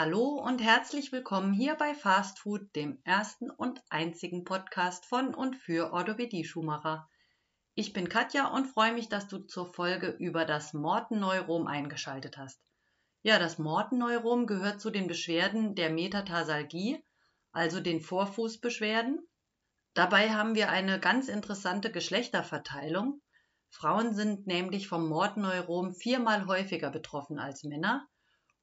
Hallo und herzlich willkommen hier bei Fast Food, dem ersten und einzigen Podcast von und für Orthopädie-Schumacher. Ich bin Katja und freue mich, dass du zur Folge über das Mortenneurom eingeschaltet hast. Ja, das Mortenneurom gehört zu den Beschwerden der Metatarsalgie, also den Vorfußbeschwerden. Dabei haben wir eine ganz interessante Geschlechterverteilung. Frauen sind nämlich vom Mortenneurom viermal häufiger betroffen als Männer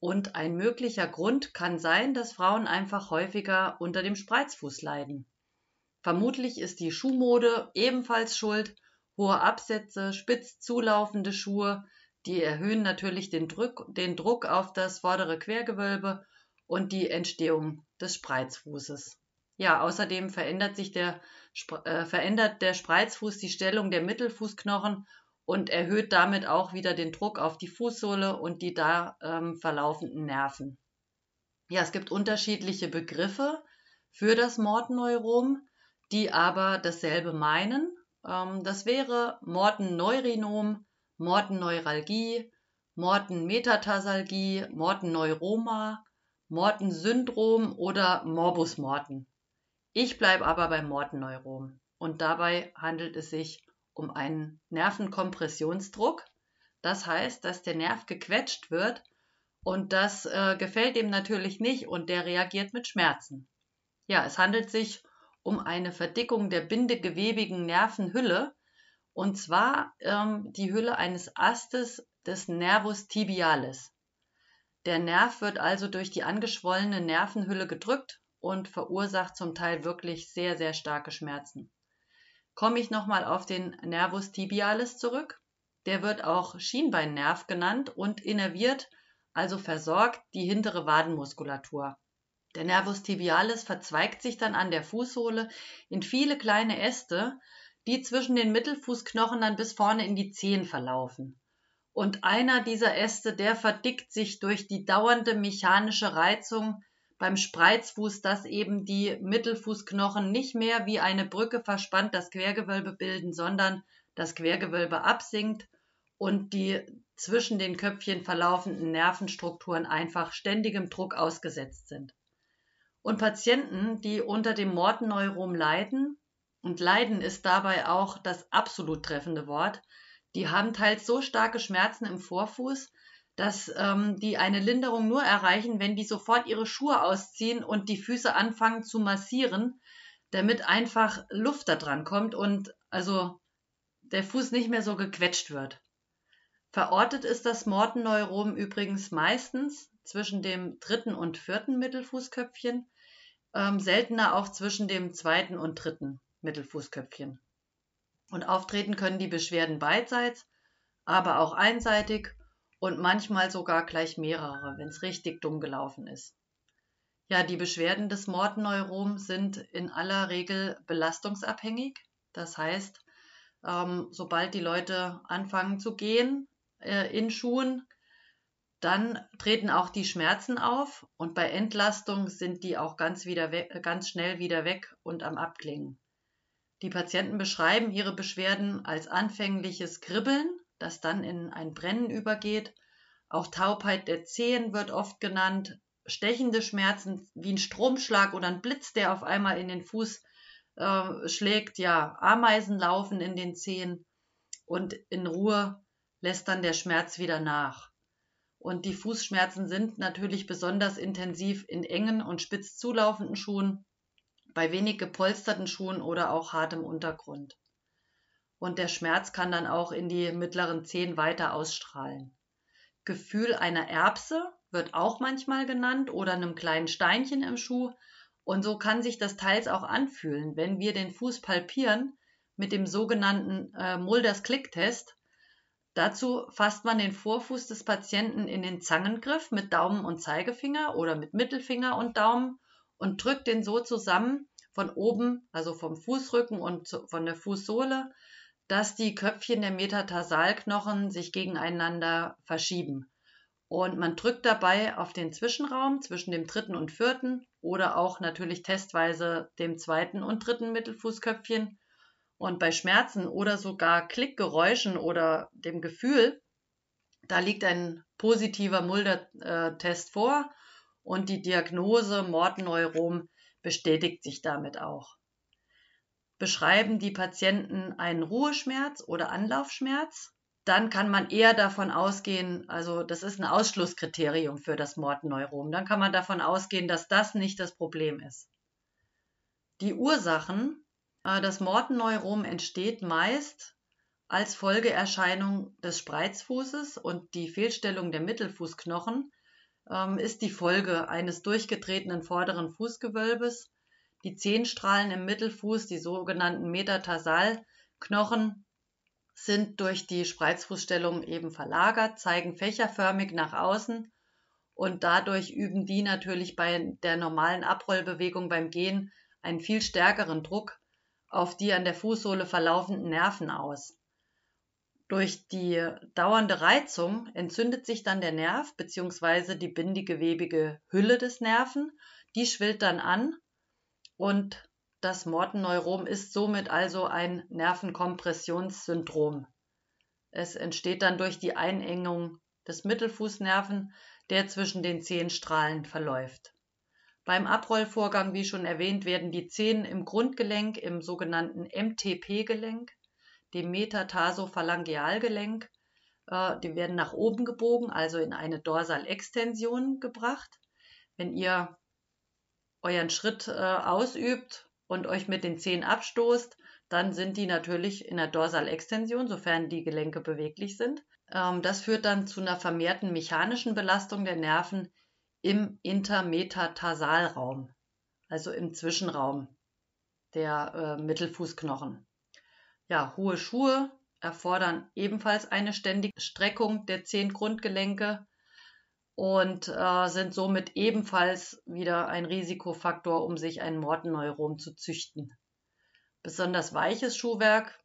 und ein möglicher Grund kann sein, dass Frauen einfach häufiger unter dem Spreizfuß leiden. Vermutlich ist die Schuhmode ebenfalls schuld. Hohe Absätze, spitz zulaufende Schuhe, die erhöhen natürlich den Druck, den Druck auf das vordere Quergewölbe und die Entstehung des Spreizfußes. Ja, außerdem verändert sich der, äh, verändert der Spreizfuß die Stellung der Mittelfußknochen und erhöht damit auch wieder den Druck auf die Fußsohle und die da ähm, verlaufenden Nerven. Ja, es gibt unterschiedliche Begriffe für das Mortenneurom, die aber dasselbe meinen. Ähm, das wäre Mortenneurinom, Mortenneuralgie, Mortenmetatarsalgie, Mortenneuroma, Mortensyndrom oder Morbus Morten. Ich bleibe aber beim Mortenneurom und dabei handelt es sich um einen Nervenkompressionsdruck. Das heißt, dass der Nerv gequetscht wird und das äh, gefällt ihm natürlich nicht und der reagiert mit Schmerzen. Ja, es handelt sich um eine Verdickung der bindegewebigen Nervenhülle und zwar ähm, die Hülle eines Astes des Nervus tibialis. Der Nerv wird also durch die angeschwollene Nervenhülle gedrückt und verursacht zum Teil wirklich sehr, sehr starke Schmerzen komme ich nochmal auf den Nervus tibialis zurück. Der wird auch Schienbeinnerv genannt und innerviert, also versorgt, die hintere Wadenmuskulatur. Der Nervus tibialis verzweigt sich dann an der Fußsohle in viele kleine Äste, die zwischen den Mittelfußknochen dann bis vorne in die Zehen verlaufen. Und einer dieser Äste, der verdickt sich durch die dauernde mechanische Reizung beim Spreizfuß, dass eben die Mittelfußknochen nicht mehr wie eine Brücke verspannt das Quergewölbe bilden, sondern das Quergewölbe absinkt und die zwischen den Köpfchen verlaufenden Nervenstrukturen einfach ständigem Druck ausgesetzt sind. Und Patienten, die unter dem Mortenneurom leiden, und Leiden ist dabei auch das absolut treffende Wort, die haben teils so starke Schmerzen im Vorfuß, dass ähm, die eine Linderung nur erreichen, wenn die sofort ihre Schuhe ausziehen und die Füße anfangen zu massieren, damit einfach Luft da dran kommt und also der Fuß nicht mehr so gequetscht wird. Verortet ist das Mortenneurom übrigens meistens zwischen dem dritten und vierten Mittelfußköpfchen, ähm, seltener auch zwischen dem zweiten und dritten Mittelfußköpfchen. Und auftreten können die Beschwerden beidseits, aber auch einseitig und manchmal sogar gleich mehrere, wenn es richtig dumm gelaufen ist. Ja, die Beschwerden des Mordneuroms sind in aller Regel belastungsabhängig. Das heißt, ähm, sobald die Leute anfangen zu gehen äh, in Schuhen, dann treten auch die Schmerzen auf und bei Entlastung sind die auch ganz, wieder ganz schnell wieder weg und am Abklingen. Die Patienten beschreiben ihre Beschwerden als anfängliches Kribbeln das dann in ein Brennen übergeht. Auch Taubheit der Zehen wird oft genannt. Stechende Schmerzen wie ein Stromschlag oder ein Blitz, der auf einmal in den Fuß äh, schlägt. Ja, Ameisen laufen in den Zehen und in Ruhe lässt dann der Schmerz wieder nach. Und die Fußschmerzen sind natürlich besonders intensiv in engen und spitz zulaufenden Schuhen, bei wenig gepolsterten Schuhen oder auch hartem Untergrund und der Schmerz kann dann auch in die mittleren Zehen weiter ausstrahlen. Gefühl einer Erbse wird auch manchmal genannt oder einem kleinen Steinchen im Schuh und so kann sich das teils auch anfühlen, wenn wir den Fuß palpieren mit dem sogenannten äh, Mulders Klicktest. Dazu fasst man den Vorfuß des Patienten in den Zangengriff mit Daumen und Zeigefinger oder mit Mittelfinger und Daumen und drückt den so zusammen von oben, also vom Fußrücken und von der Fußsohle dass die Köpfchen der Metatarsalknochen sich gegeneinander verschieben. Und man drückt dabei auf den Zwischenraum zwischen dem dritten und vierten oder auch natürlich testweise dem zweiten und dritten Mittelfußköpfchen. Und bei Schmerzen oder sogar Klickgeräuschen oder dem Gefühl, da liegt ein positiver Mulder-Test vor. und die Diagnose Mortenneurom bestätigt sich damit auch. Beschreiben die Patienten einen Ruheschmerz oder Anlaufschmerz, dann kann man eher davon ausgehen, also das ist ein Ausschlusskriterium für das Mortenneurom, dann kann man davon ausgehen, dass das nicht das Problem ist. Die Ursachen, äh, das Mortenneurom entsteht meist als Folgeerscheinung des Spreizfußes und die Fehlstellung der Mittelfußknochen ähm, ist die Folge eines durchgetretenen vorderen Fußgewölbes. Die Zehenstrahlen im Mittelfuß, die sogenannten Metatarsalknochen, sind durch die Spreizfußstellung eben verlagert, zeigen fächerförmig nach außen und dadurch üben die natürlich bei der normalen Abrollbewegung beim Gehen einen viel stärkeren Druck auf die an der Fußsohle verlaufenden Nerven aus. Durch die dauernde Reizung entzündet sich dann der Nerv bzw. die bindigewebige Hülle des Nerven, die schwillt dann an und das Mortenneurom ist somit also ein Nervenkompressionssyndrom. Es entsteht dann durch die Einengung des Mittelfußnerven, der zwischen den Zehenstrahlen verläuft. Beim Abrollvorgang, wie schon erwähnt, werden die Zehen im Grundgelenk, im sogenannten MTP-Gelenk, dem Metatarsophalangealgelenk, äh, die werden nach oben gebogen, also in eine Dorsalextension gebracht. Wenn ihr euren Schritt äh, ausübt, und euch mit den Zehen abstoßt, dann sind die natürlich in der Dorsalextension, sofern die Gelenke beweglich sind. Ähm, das führt dann zu einer vermehrten mechanischen Belastung der Nerven im Intermetatarsalraum, also im Zwischenraum der äh, Mittelfußknochen. Ja, hohe Schuhe erfordern ebenfalls eine ständige Streckung der zehn Grundgelenke und äh, sind somit ebenfalls wieder ein Risikofaktor, um sich ein Mortenneurom zu züchten. Besonders weiches Schuhwerk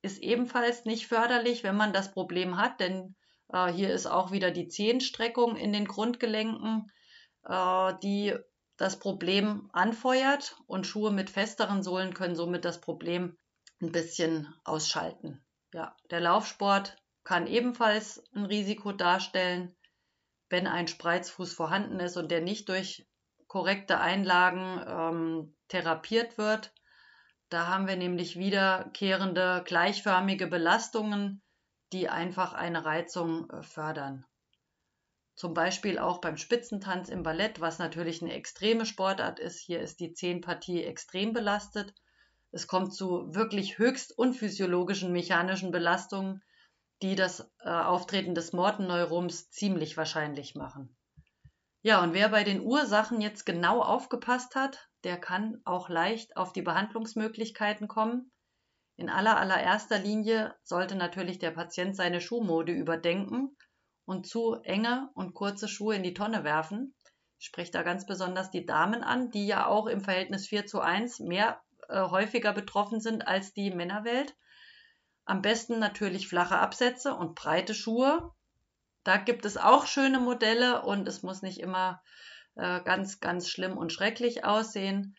ist ebenfalls nicht förderlich, wenn man das Problem hat, denn äh, hier ist auch wieder die Zehenstreckung in den Grundgelenken, äh, die das Problem anfeuert und Schuhe mit festeren Sohlen können somit das Problem ein bisschen ausschalten. Ja, der Laufsport kann ebenfalls ein Risiko darstellen wenn ein Spreizfuß vorhanden ist und der nicht durch korrekte Einlagen ähm, therapiert wird. Da haben wir nämlich wiederkehrende gleichförmige Belastungen, die einfach eine Reizung äh, fördern. Zum Beispiel auch beim Spitzentanz im Ballett, was natürlich eine extreme Sportart ist. Hier ist die Zehenpartie extrem belastet. Es kommt zu wirklich höchst unphysiologischen mechanischen Belastungen, die das äh, Auftreten des Mortenneuroms ziemlich wahrscheinlich machen. Ja, und wer bei den Ursachen jetzt genau aufgepasst hat, der kann auch leicht auf die Behandlungsmöglichkeiten kommen. In aller allererster Linie sollte natürlich der Patient seine Schuhmode überdenken und zu enge und kurze Schuhe in die Tonne werfen. Ich spreche da ganz besonders die Damen an, die ja auch im Verhältnis 4 zu 1 mehr äh, häufiger betroffen sind als die Männerwelt. Am besten natürlich flache Absätze und breite Schuhe. Da gibt es auch schöne Modelle und es muss nicht immer äh, ganz, ganz schlimm und schrecklich aussehen.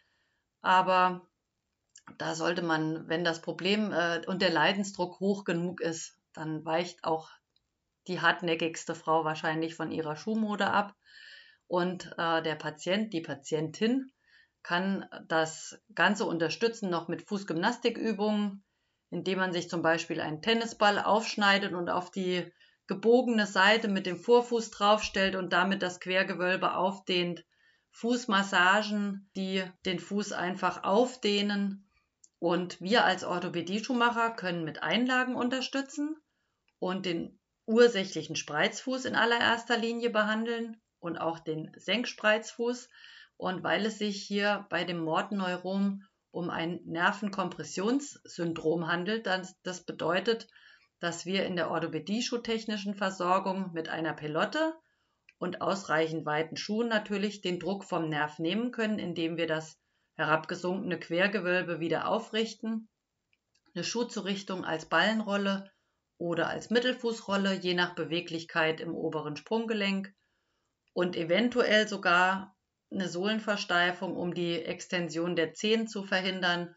Aber da sollte man, wenn das Problem äh, und der Leidensdruck hoch genug ist, dann weicht auch die hartnäckigste Frau wahrscheinlich von ihrer Schuhmode ab. Und äh, der Patient, die Patientin kann das Ganze unterstützen noch mit Fußgymnastikübungen, indem man sich zum Beispiel einen Tennisball aufschneidet und auf die gebogene Seite mit dem Vorfuß draufstellt und damit das Quergewölbe aufdehnt. Fußmassagen, die den Fuß einfach aufdehnen. Und wir als Orthopädie-Schuhmacher können mit Einlagen unterstützen und den ursächlichen Spreizfuß in allererster Linie behandeln und auch den Senkspreizfuß. Und weil es sich hier bei dem Mortenneurom um ein Nervenkompressionssyndrom handelt. Das bedeutet, dass wir in der Orthopädie-schuhtechnischen Versorgung mit einer Pelotte und ausreichend weiten Schuhen natürlich den Druck vom Nerv nehmen können, indem wir das herabgesunkene Quergewölbe wieder aufrichten, eine Schuhzurichtung als Ballenrolle oder als Mittelfußrolle, je nach Beweglichkeit im oberen Sprunggelenk und eventuell sogar eine Sohlenversteifung, um die Extension der Zehen zu verhindern.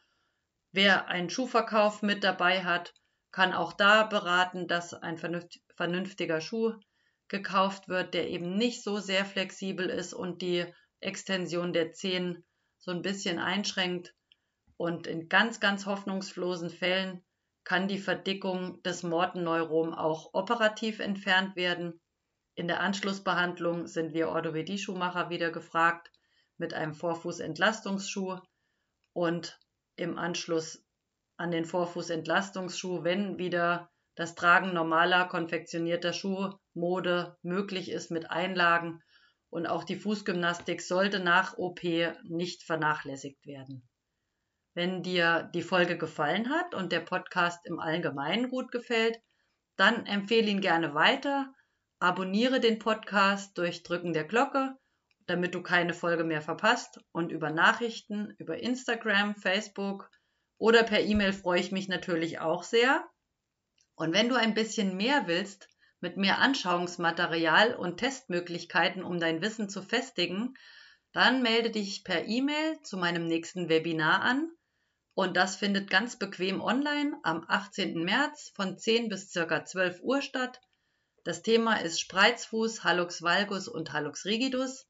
Wer einen Schuhverkauf mit dabei hat, kann auch da beraten, dass ein vernünftiger Schuh gekauft wird, der eben nicht so sehr flexibel ist und die Extension der Zehen so ein bisschen einschränkt. Und in ganz, ganz hoffnungslosen Fällen kann die Verdickung des Mortenneurom auch operativ entfernt werden. In der Anschlussbehandlung sind wir Orthopädie-Schuhmacher wieder gefragt mit einem Vorfußentlastungsschuh und im Anschluss an den Vorfußentlastungsschuh, wenn wieder das Tragen normaler konfektionierter Schuhmode möglich ist mit Einlagen und auch die Fußgymnastik sollte nach OP nicht vernachlässigt werden. Wenn dir die Folge gefallen hat und der Podcast im Allgemeinen gut gefällt, dann empfehle ihn gerne weiter, abonniere den Podcast durch Drücken der Glocke, damit du keine Folge mehr verpasst und über Nachrichten, über Instagram, Facebook oder per E-Mail freue ich mich natürlich auch sehr. Und wenn du ein bisschen mehr willst, mit mehr Anschauungsmaterial und Testmöglichkeiten, um dein Wissen zu festigen, dann melde dich per E-Mail zu meinem nächsten Webinar an. Und das findet ganz bequem online am 18. März von 10 bis ca. 12 Uhr statt. Das Thema ist Spreizfuß, Hallux valgus und Hallux rigidus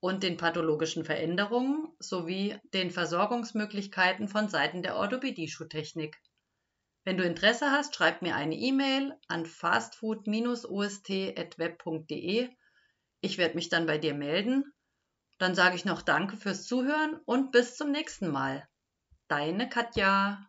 und den pathologischen Veränderungen sowie den Versorgungsmöglichkeiten von Seiten der Orthopädie-Schuhtechnik. Wenn du Interesse hast, schreib mir eine E-Mail an fastfood-ost.web.de. Ich werde mich dann bei dir melden. Dann sage ich noch Danke fürs Zuhören und bis zum nächsten Mal. Deine Katja.